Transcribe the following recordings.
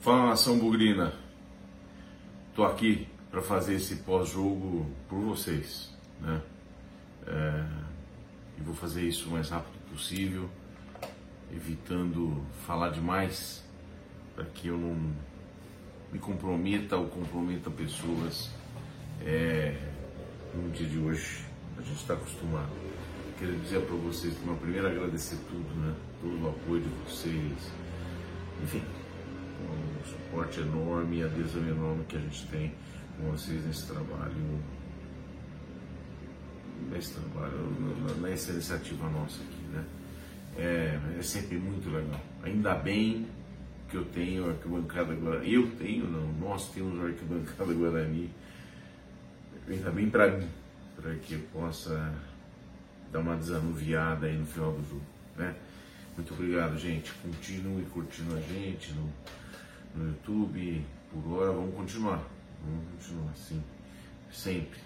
Fala nação bugrina, tô aqui para fazer esse pós-jogo por vocês, né? É, e vou fazer isso o mais rápido possível, evitando falar demais, para que eu não me comprometa ou comprometa pessoas é, no dia de hoje. A gente está acostumado. Quero dizer para vocês, meu primeiro agradecer tudo, né? Todo o apoio de vocês, enfim um suporte enorme e adesão enorme que a gente tem com vocês nesse trabalho, nesse trabalho, nessa iniciativa nossa aqui, né? É, é sempre muito legal. Ainda bem que eu tenho a arquibancada Guarani, eu tenho, não, nós temos a arquibancada Guarani, ainda bem para mim, para que eu possa dar uma desanuviada aí no final do jogo, né? Muito obrigado, gente. Continue curtindo a gente no, no YouTube, por hora, vamos continuar. Vamos continuar assim, sempre.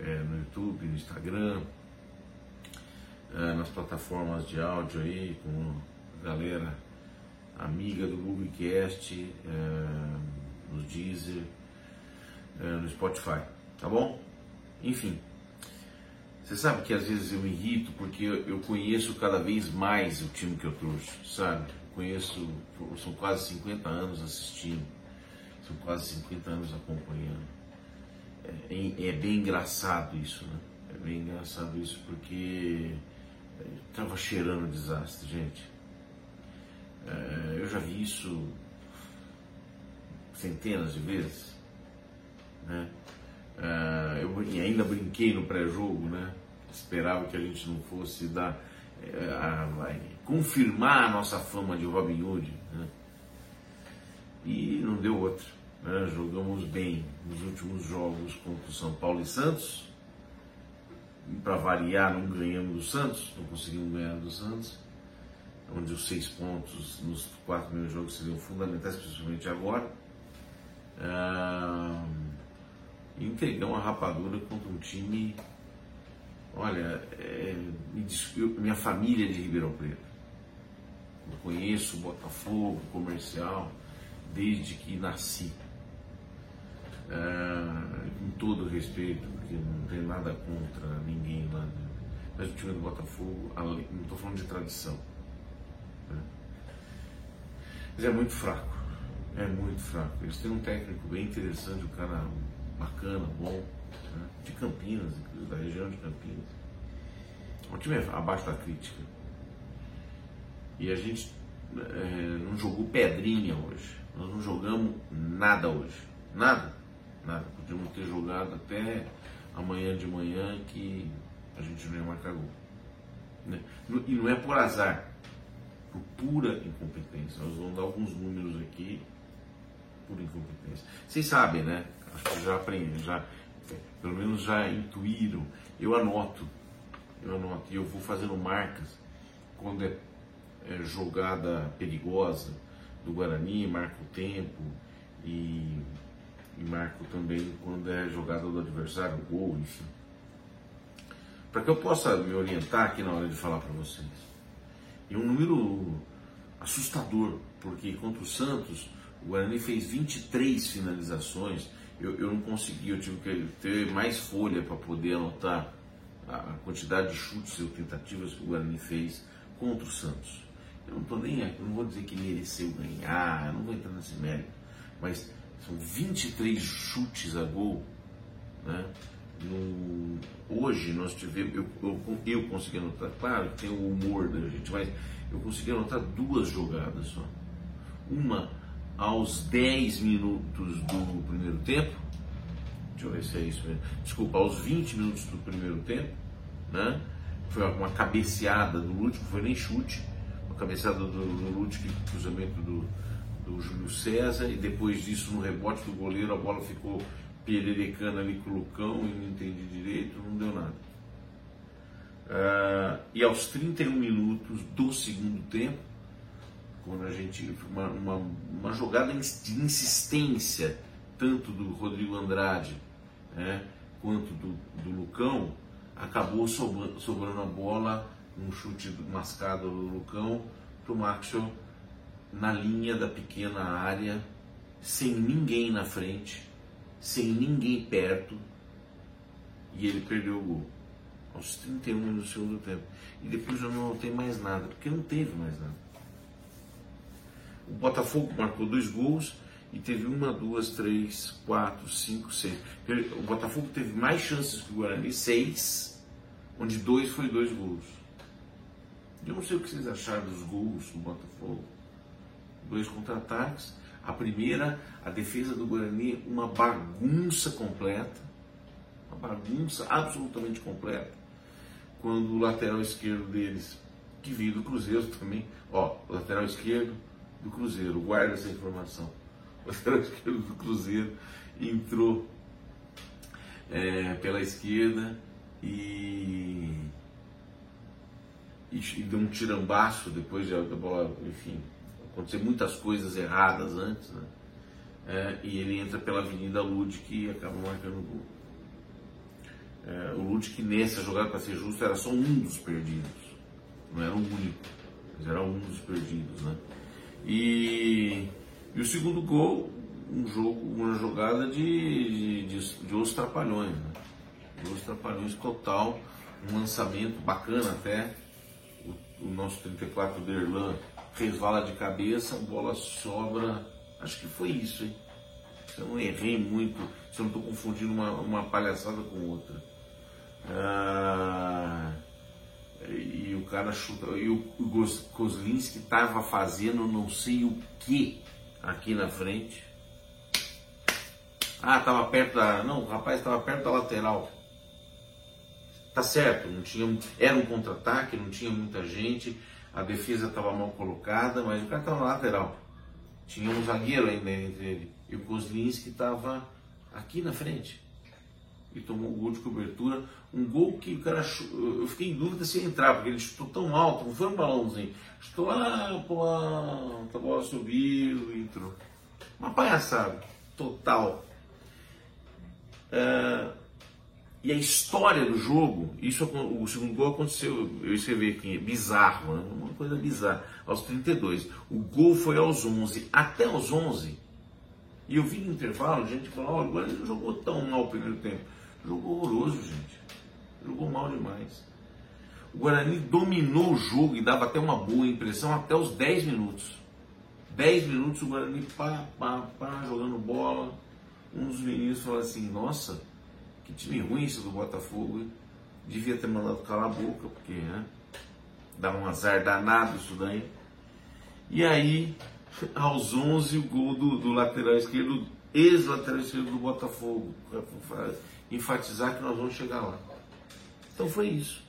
É, no YouTube, no Instagram, é, nas plataformas de áudio aí, com a galera amiga do Googlecast, é, no Deezer, é, no Spotify, tá bom? Enfim, você sabe que às vezes eu me irrito porque eu conheço cada vez mais o time que eu trouxe, sabe? Conheço, são quase 50 anos assistindo, são quase 50 anos acompanhando. É, é bem engraçado isso, né? É bem engraçado isso porque estava cheirando desastre, gente. É, eu já vi isso centenas de vezes, né? É, eu ainda brinquei no pré-jogo, né? Esperava que a gente não fosse dar a, vai confirmar a nossa fama de Robin Hood. Né? E não deu outra. Né? Jogamos bem nos últimos jogos contra o São Paulo e Santos. Para variar, não ganhamos do Santos, não conseguimos ganhar do Santos. Onde os seis pontos nos quatro primeiros jogos seriam fundamentais, principalmente agora. Ah, entregamos uma rapadura contra um time Olha, é, minha família é de Ribeirão Preto. Eu conheço Botafogo, comercial, desde que nasci. É, com todo respeito, porque não tem nada contra ninguém lá. Né? Mas o time do Botafogo, não estou falando de tradição. Né? Mas é muito fraco. É muito fraco. Eles têm um técnico bem interessante, um cara bacana, bom né? de Campinas, da região de Campinas. O time é abaixo da crítica. E a gente é, não jogou pedrinha hoje. Nós não jogamos nada hoje. Nada. Nada. Podíamos ter jogado até amanhã de manhã que a gente não ia marcar gol. Né? E não é por azar, por pura incompetência. Nós vamos dar alguns números aqui por incompetência. Vocês sabem, né? Acho que já aprendi, já pelo menos já intuíram, eu anoto, eu anoto e eu vou fazendo marcas quando é, é jogada perigosa do Guarani, marco o tempo e, e marco também quando é jogada do adversário, gol, enfim. Para que eu possa me orientar aqui na hora de falar para vocês. E um número assustador, porque contra o Santos, o Guarani fez 23 finalizações eu, eu não consegui, eu tive que ter mais folha para poder anotar a, quantidade de chutes ou tentativas que o Guarani fez contra o Santos. Eu não estou nem eu não vou dizer que mereceu ganhar, não vou entrar nesse mérito, mas são 23 chutes a gol. Né? No, hoje nós tivemos, eu, eu, eu consegui anotar, claro que tem o humor da gente, mas eu consegui anotar duas jogadas só. Uma aos 10 minutos do primeiro tempo, deixa eu ver se é isso mesmo, desculpa, aos 20 minutos do primeiro tempo, né? Foi uma cabeceada do não foi nem chute, uma cabeceada do, do Lute, cruzamento do, do Júlio César, e depois disso, no rebote do goleiro, a bola ficou pererecando ali com o Lucão, e não entendi direito, não deu nada. Uh, e aos 31 minutos do segundo tempo, quando a gente uma, uma, uma jogada de insistência tanto do Rodrigo Andrade né, quanto do, do Lucão acabou sobrando, sobrando a bola um chute mascado do Lucão para o Maxwell na linha da pequena área, sem ninguém na frente, sem ninguém perto, e ele perdeu o gol. Aos 31 do segundo tempo. E depois eu não notei mais nada, porque não teve mais nada. O Botafogo marcou dois gols e teve uma, duas, três, quatro, cinco, seis. O Botafogo teve mais chances que o Guarani, seis, onde dois foi dois gols. Eu não sei o que vocês acharam dos gols do Botafogo. Dois contra-ataques. A primeira, a defesa do Guarani, uma bagunça completa. Uma bagunça absolutamente completa. Quando o lateral esquerdo deles, que veio do Cruzeiro também, ó, lateral esquerdo do Cruzeiro, guarda essa informação. O lateral esquerdo do Cruzeiro entrou é, pela esquerda e e, deu um tirambaço depois da bola, enfim, aconteceu muitas coisas erradas antes, né? É, e ele entra pela Avenida Ludwig e acaba marcando o gol. É, o Ludwig nessa jogada, para ser justo, era só um dos perdidos, não era o único, mas era um dos perdidos, né? E, e o segundo gol, um jogo, uma jogada de, de, de, de os trapalhões, né? De os trapalhões total, um lançamento bacana até, o nosso 34 Derlan resvala de cabeça, a bola sobra. Acho que foi isso, hein? Se eu não errei muito, se eu não estou confundindo uma, uma palhaçada com outra. Ah, e o cara chuta. E o Kozlinski estava fazendo não sei o que aqui na frente. Ah, estava perto da. Não, o rapaz estava perto da lateral. Tá certo, não tinha, era um contra-ataque, não tinha muita gente, a defesa estava mal colocada, mas o cara estava na lateral. Tinha um zagueiro ainda entre ele. E o Kozlinski estava aqui na frente. E tomou um gol de cobertura. Um gol que o cara. Eu fiquei em dúvida se ia entrar, porque ele chutou tão alto, não foi um balãozinho. Chutou lá pro alto, a bola subiu entrou. Uma palhaçada total. É, e a história do jogo, isso o segundo gol aconteceu, eu escrevi aqui, bizarro, né? uma coisa bizarra, aos 32. O gol foi aos 11, até aos 11. E eu vi no intervalo, gente falou, olha, o Guarani não jogou tão mal o primeiro tempo. Jogou horroroso, gente. Jogou mal demais. O Guarani dominou o jogo e dava até uma boa impressão até os 10 minutos. 10 minutos o Guarani pá, pá, pá, jogando bola. Um dos meninos falou assim, nossa, que time ruim isso do Botafogo? Devia ter mandado calar a boca, porque né? dá um azar danado isso daí. E aí, aos 11, o gol do, do lateral esquerdo, ex-lateral esquerdo do Botafogo, para enfatizar que nós vamos chegar lá. Então foi isso.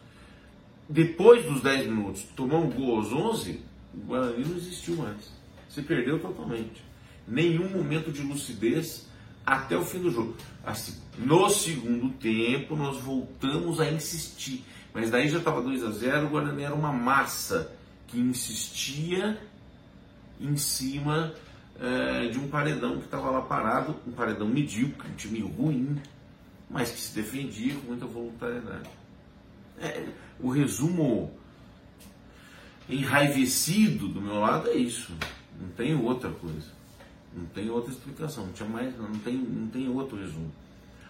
Depois dos 10 minutos, tomar um gol aos 11, o Guarani não existiu mais. Se perdeu totalmente. Nenhum momento de lucidez até o fim do jogo. Assim, no segundo tempo, nós voltamos a insistir. Mas daí já estava 2 a 0 o Guarani era uma massa que insistia em cima é, de um paredão que estava lá parado, um paredão medíocre, um time ruim, mas que se defendia com muita voluntariedade. É, o resumo enraivecido do meu lado é isso, não tem outra coisa. Não tem outra explicação, não tinha mais, não tem, não tem outro resumo.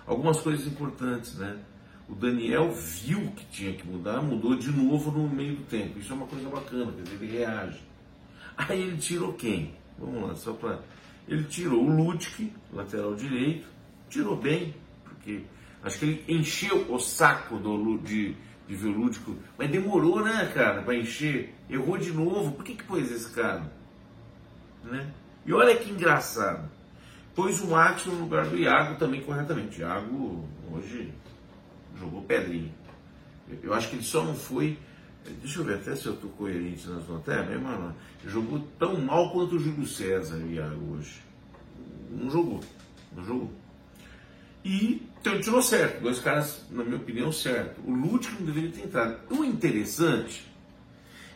Algumas coisas importantes, né? O Daniel viu que tinha que mudar, mudou de novo no meio do tempo. Isso é uma coisa bacana, quer dizer, ele reage. Aí ele tirou quem? Vamos lá, só para. Ele tirou o Ludwig, lateral direito, tirou bem, porque acho que ele encheu o saco do, de, de ver o Ludwig, mas demorou, né, cara, para encher. Errou de novo. Por que, que pôs esse cara? Né? E olha que engraçado. Pôs o Max no lugar do Iago também corretamente. Iago hoje jogou pedrinha. Eu acho que ele só não foi. Deixa eu ver até se eu estou coerente nas notas. É, não. Jogou tão mal quanto o Júlio César, o Iago, hoje. Não jogou. Não jogou. E então, tirou certo. Dois caras, na minha opinião, certo. O Lúdico não deveria ter entrado. O interessante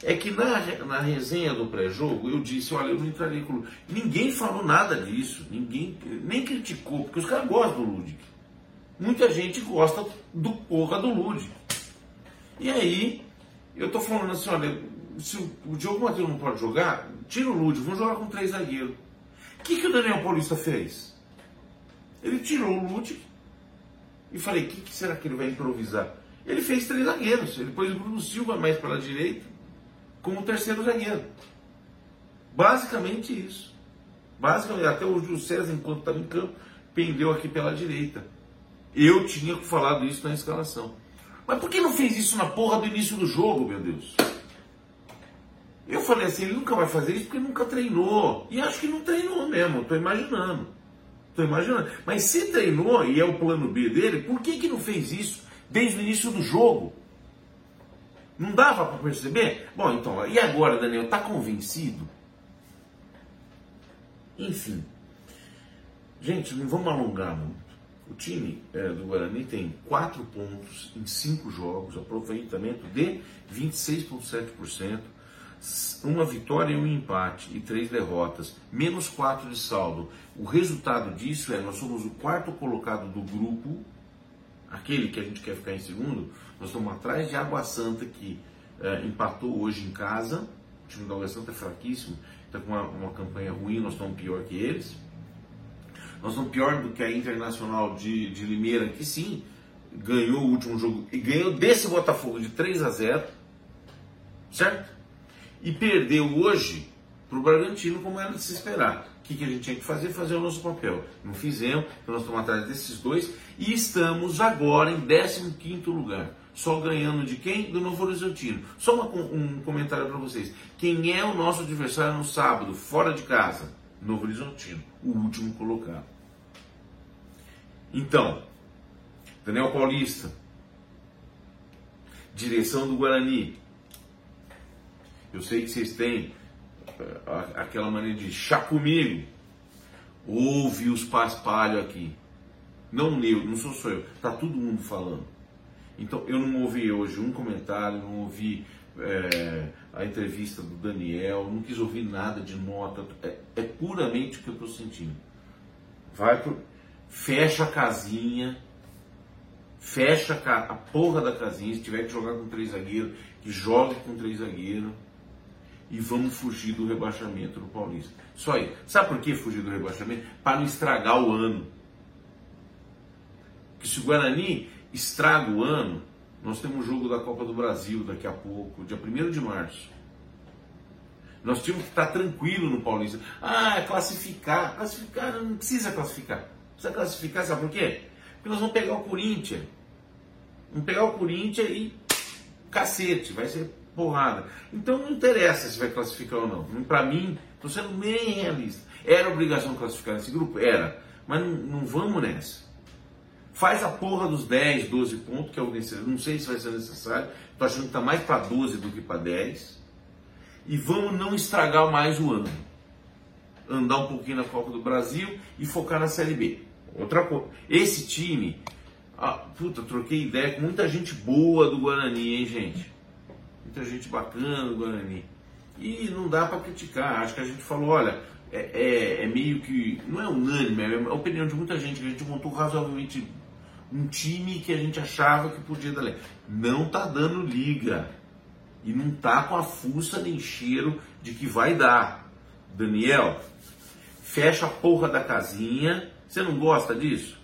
é que na, na resenha do pré-jogo eu disse, olha, eu não entraria com o Ludwig. Ninguém falou nada disso, ninguém nem criticou, porque os caras gostam do Ludwig. Muita gente gosta do porra do Ludwig. E aí, eu tô falando assim, olha, se o, Diogo Matheus não pode jogar, tira o Lúdio, vamos jogar com três zagueiros. O que, que o Daniel Paulista fez? Ele tirou o Lúdio e falei, o que, que será que ele vai improvisar? Ele fez três zagueiros, ele pôs o Bruno Silva mais pela direita, como terceiro zagueiro. Basicamente isso. Basicamente, até o Júlio César, enquanto estava em campo, pendeu aqui pela direita. Eu tinha falado isso na escalação. Mas por que não fez isso na porra do início do jogo, meu Deus? Eu falei assim, ele nunca vai fazer isso porque nunca treinou. E acho que não treinou mesmo, estou imaginando. Estou imaginando. Mas se treinou e é o plano B dele, por que, que não fez isso desde o início do jogo? Não dava para perceber? Bom, então, e agora, Daniel, está convencido? Enfim. Gente, não vamos alongar muito. O time é, do Guarani tem 4 pontos em 5 jogos, aproveitamento de 26,7%, uma vitória e um empate e três derrotas, menos 4 de saldo. O resultado disso é nós somos o quarto colocado do grupo, aquele que a gente quer ficar em segundo, nós estamos atrás de Água Santa que é, empatou hoje em casa. O time da Água Santa é fraquíssimo, está com uma, uma campanha ruim, nós estamos pior que eles. Nós estamos pior do que a Internacional de, de Limeira, que sim, ganhou o último jogo e ganhou desse Botafogo de 3 a 0, certo? E perdeu hoje para o Bragantino, como era de se esperar. Que, que a gente tinha que fazer? Fazer o nosso papel. Não fizemos, então nós estamos atrás desses dois e estamos agora em 15 lugar. Só ganhando de quem? Do Novo Horizontino. Só uma, um comentário para vocês. Quem é o nosso adversário no sábado, fora de casa? Novo Horizontino, o último colocado. Então, Daniel Paulista, direção do Guarani. Eu sei que vocês têm aquela maneira de chá comigo. Ouve os paspalhos aqui. Não eu, não sou só eu. Tá todo mundo falando. Então eu não ouvi hoje um comentário, não ouvi é, a entrevista do Daniel, não quis ouvir nada de nota. É, é puramente o que eu estou sentindo. Vai pro, fecha a casinha, fecha a, a porra da casinha. Se tiver que jogar com três zagueiros, que jogue com três zagueiros. E vamos fugir do rebaixamento do Paulista. Só aí. Sabe por que fugir do rebaixamento? Para não estragar o ano. Porque se o Guarani estraga o ano, nós temos o jogo da Copa do Brasil daqui a pouco, dia 1 de março. Nós tínhamos que estar tranquilo no Paulista. Ah, é classificar. Classificar, não precisa classificar. Precisa classificar, sabe por quê? Porque nós vamos pegar o Corinthians. Vamos pegar o Corinthians e cacete, vai ser porrada. Então não interessa se vai classificar ou não. Para mim, estou sendo bem realista. Era obrigação classificar nesse grupo? Era. Mas não, não vamos nessa. Faz a porra dos 10, 12 pontos, que é o necessário. Não sei se vai ser necessário. Estou achando que está mais para 12 do que para 10. E vamos não estragar mais o ano. Andar um pouquinho na Copa do Brasil e focar na Série B. Outra coisa. Esse time. Ah, puta, troquei ideia com muita gente boa do Guarani, hein, gente? Muita gente bacana Guarani. E não dá para criticar. Acho que a gente falou, olha, é, é, é, meio que. Não é unânime, é a opinião de muita gente, que a gente montou razoavelmente um time que a gente achava que podia dar. Não tá dando liga. E não tá com a fuça nem cheiro de que vai dar. Daniel, fecha a porra da casinha. Você não gosta disso?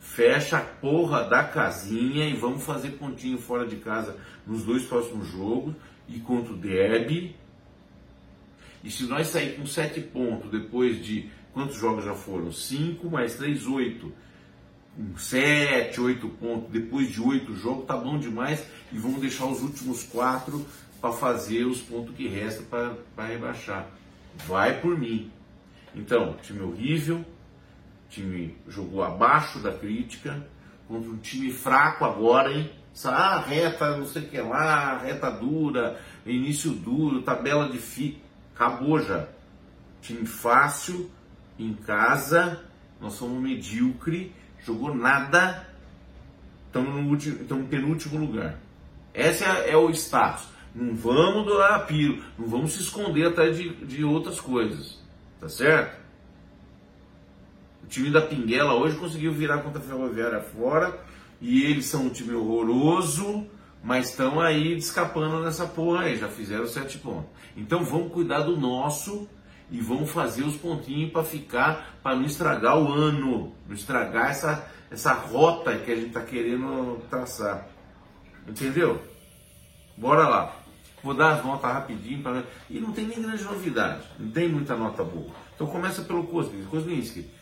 Fecha a porra da casinha e vamos fazer pontinho fora de casa nos dois próximos jogos e contra o Derby. E se nós sair com sete pontos depois de quantos jogos já foram? Cinco mais três, oito 7, 8 pontos, depois de 8 jogos, tá bom demais. E vamos deixar os últimos 4 para fazer os pontos que restam para rebaixar. Vai por mim. Então, time horrível, time jogou abaixo da crítica, contra um time fraco agora, hein? Ah, reta, não sei o que lá, reta dura, início duro, tabela difícil. Acabou já. Time fácil, em casa, nós somos medíocre jogou nada, estamos no, último, estamos no penúltimo lugar. Esse é, é, o status. Não vamos doar a piro, não vamos se esconder atrás de, de outras coisas. Tá certo? Time da Pinguela hoje conseguiu virar contra a Ferroviária fora e eles são um time horroroso, mas estão aí descapando nessa porra aí, já fizeram sete pontos. Então vamos cuidar do nosso e vamos fazer os pontinhos para ficar, para não estragar o ano, não estragar essa, essa rota que a gente está querendo traçar. Entendeu? Bora lá. Vou dar as notas rapidinho e não tem nem grande novidade, não tem muita nota boa. Então começa pelo Kozminski. Kozminski,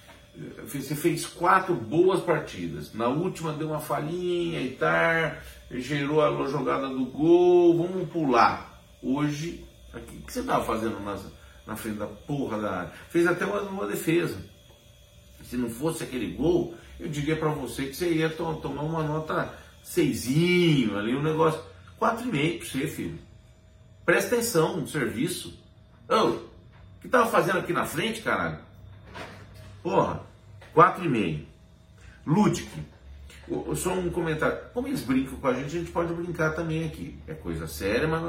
você fez quatro boas partidas. Na última deu uma falhinha e tal, gerou a jogada do gol. Vamos pular. Hoje, o que você estava fazendo na, na frente da porra da área? Fez até uma boa defesa. Se não fosse aquele gol, eu diria para você que você ia to tomar uma nota seisinho ali, um negócio. Quatro e meio para você, filho. Presta atenção no serviço. Ô, o que tava fazendo aqui na frente, caralho? Porra, 4,5. Ludic. Só um comentário. Como eles brincam com a gente, a gente pode brincar também aqui. É coisa séria, mas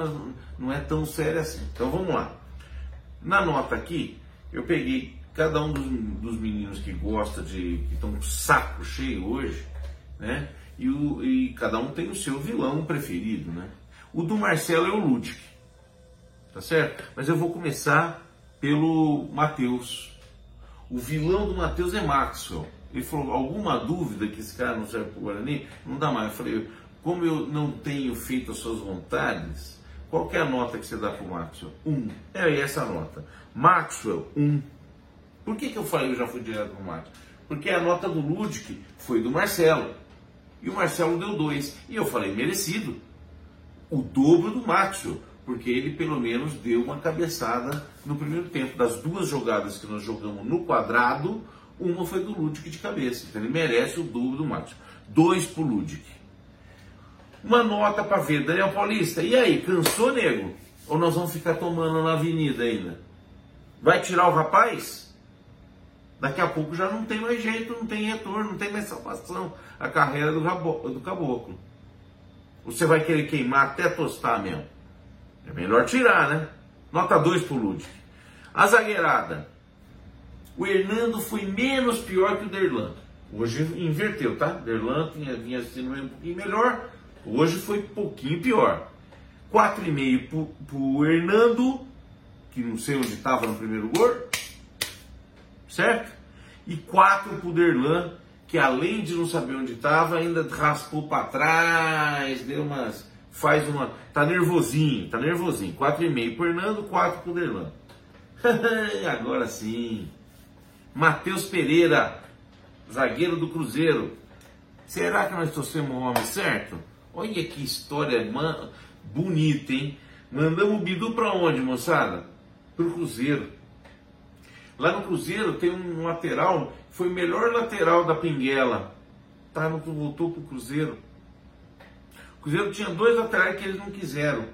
não é tão séria assim. Então vamos lá. Na nota aqui, eu peguei cada um dos, dos meninos que gosta de. que estão com saco cheio hoje, né? E, o, e, cada um tem o seu vilão preferido, né? O do Marcelo é o Ludic, tá certo? Mas eu vou começar pelo Matheus. O vilão do Matheus é Maxwell. Ele falou, alguma dúvida que esse cara não serve para o Guarani? Não dá mais. Eu falei, como eu não tenho feito as suas vontades, qual é a nota que você dá para o Maxwell? Um. É essa nota. Maxwell, um. Por que, que eu falei eu já fui direto para o Maxwell? Porque a nota do Ludic foi do Marcelo. E o Marcelo deu dois. E eu falei, merecido. O dobro do Maxwell porque ele pelo menos deu uma cabeçada no primeiro tempo. Das duas jogadas que nós jogamos no quadrado, uma foi do Ludic de cabeça. Então ele merece o dobro do Matos. Dois pro Ludic. Uma nota para ver, Daniel Paulista. E aí, cansou, nego? Ou nós vamos ficar tomando na avenida ainda? Vai tirar o rapaz? Daqui a pouco já não tem mais jeito, não tem retorno, não tem mais salvação a carreira do, do caboclo. Você vai querer queimar até tostar mesmo. É melhor tirar, né? Nota 2 pro Ludic. A zagueirada. O Hernando foi menos pior que o Derlan. Hoje inverteu, tá? Derlan tinha, vinha sendo um pouquinho melhor. Hoje foi um pouquinho pior. 4,5 pro, pro Hernando, que não sei onde estava no primeiro gol. Certo? E 4 pro Derlan, que além de não saber onde estava, ainda raspou para trás, deu umas faz uma. Tá nervosinho, tá nervosinho. 4,5 pro Hernando, 4 pro Derlan. Agora sim. Matheus Pereira, zagueiro do Cruzeiro. Será que nós torcemos o homem certo? Olha que história man... bonita, hein? Mandamos o Bidu para onde, moçada? Pro Cruzeiro. Lá no Cruzeiro tem um lateral, foi o melhor lateral da Pinguela. Tá, voltou pro Cruzeiro. Cruzeiro tinha dois laterais que eles não quiseram.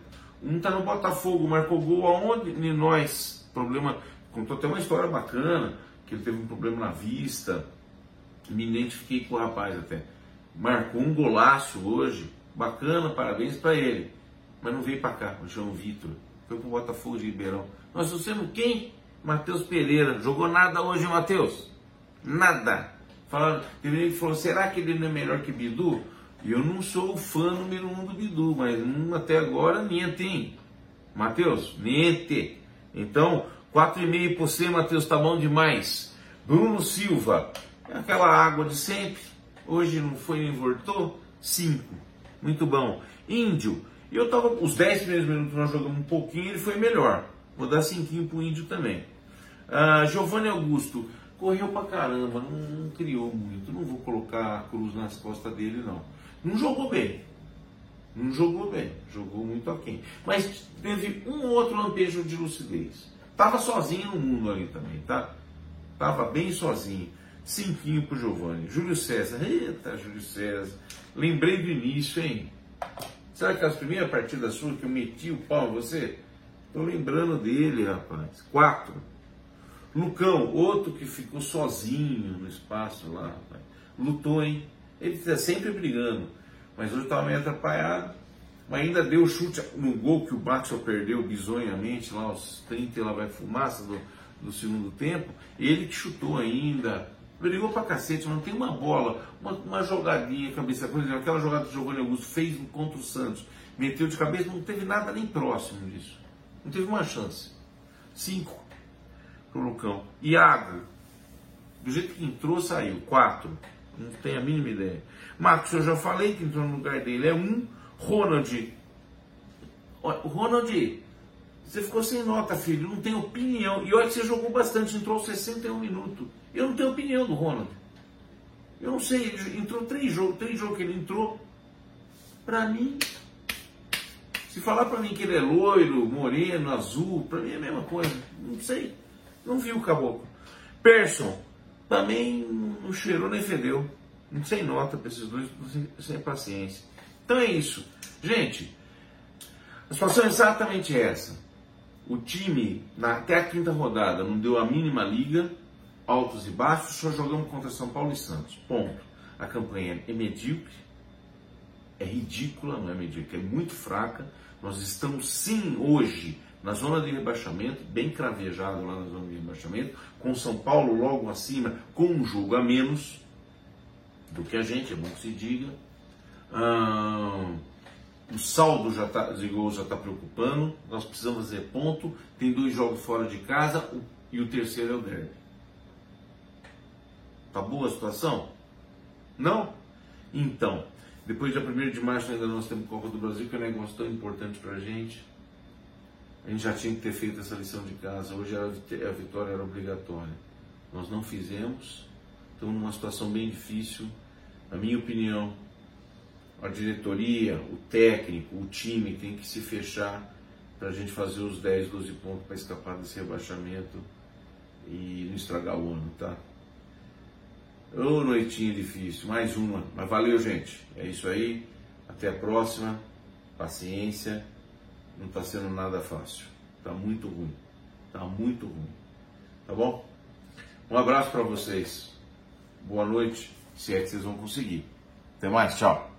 Um está no Botafogo, marcou gol aonde? Em nós. Problema. Contou até uma história bacana, que ele teve um problema na vista. Me identifiquei com o rapaz até. Marcou um golaço hoje. Bacana, parabéns para ele. Mas não veio para cá, o João Vitor. Foi pro Botafogo de Ribeirão. Nós trouxemos quem? Matheus Pereira. Jogou nada hoje, Matheus? Nada. Falaram, teve gente que falou, será que ele não é melhor que Bidu? Eu não sou o fã número um do Bidu, mas hum, até agora mente, Matheus, mente. Então, 4,5 por você, Matheus, tá bom demais. Bruno Silva, é aquela água de sempre. Hoje não foi nem voltou? 5. Muito bom. Índio, eu tava. Os 10 primeiros minutos nós jogamos um pouquinho, ele foi melhor. Vou dar 5 pro Índio também. Uh, Giovanni Augusto, correu pra caramba, não, não criou muito. Não vou colocar a cruz nas costas dele, não. Não jogou bem. Não jogou bem. Jogou muito aquém. Mas teve um outro lampejo de lucidez. Tava sozinho no mundo ali também, tá? Tava bem sozinho. Cinquinho pro Giovanni. Júlio César. Eita, Júlio César. Lembrei do início, hein? Sabe aquelas primeiras partidas suas que eu meti o pau em você? Tô lembrando dele, rapaz. Quatro. Lucão, outro que ficou sozinho no espaço lá, rapaz. Lutou, hein? Ele está sempre brigando. Mas hoje estava meio atrapalhado. Mas ainda deu chute no gol que o Baxter perdeu bizonhamente, lá aos 30 lá vai fumaça do, do segundo tempo. Ele que chutou ainda, Brigou pra cacete, mas não tem uma bola, uma, uma jogadinha, cabeça, exemplo, aquela jogada que o Giovanni Augusto fez contra o Santos, meteu de cabeça, não teve nada nem próximo disso. Não teve uma chance. Cinco pro Lucão. Iago, do jeito que entrou, saiu. Quatro. Não tenho a mínima ideia. Marcos, eu já falei que entrou no lugar dele. É um. Ronald. Ronald, você ficou sem nota, filho. Não tem opinião. E olha que você jogou bastante, entrou 61 minutos. Eu não tenho opinião do Ronald. Eu não sei, entrou três jogos, três jogos que ele entrou. Pra mim, se falar pra mim que ele é loiro, moreno, azul, pra mim é a mesma coisa. Não sei. Não vi o caboclo. Person, também não cheirou nem fedeu. Sei nota para esses dois, sem paciência. Então é isso. Gente, a situação é exatamente essa. O time, na, até a quinta rodada, não deu a mínima liga, altos e baixos, só jogamos contra São Paulo e Santos. Ponto. A campanha é medíocre, é ridícula, não é medíocre, é muito fraca. Nós estamos sim hoje na zona de rebaixamento, bem cravejado lá na zona de rebaixamento, com São Paulo logo acima, com um jogo a menos do que a gente, é bom que se diga. Ah, o saldo já tá, de gols já está preocupando, nós precisamos fazer ponto, tem dois jogos fora de casa e o terceiro é o derby. Tá boa a situação? Não? Então, depois dia 1 de março ainda nós temos Copa do Brasil, que é um negócio tão importante para a gente a gente já tinha que ter feito essa lição de casa. Hoje a vitória era obrigatória. Nós não fizemos. Estamos numa situação bem difícil. Na minha opinião, a diretoria, o técnico, o time tem que se fechar para a gente fazer os 10, 12 pontos para escapar desse rebaixamento e não estragar o ano, tá? Ô noitinha difícil, mais uma. Mas valeu, gente. É isso aí. Até a próxima. Paciência não está sendo nada fácil. Está muito ruim. Está muito ruim. Tá bom? Um abraço para vocês. Boa noite, se é que vocês vão conseguir. Até mais, tchau.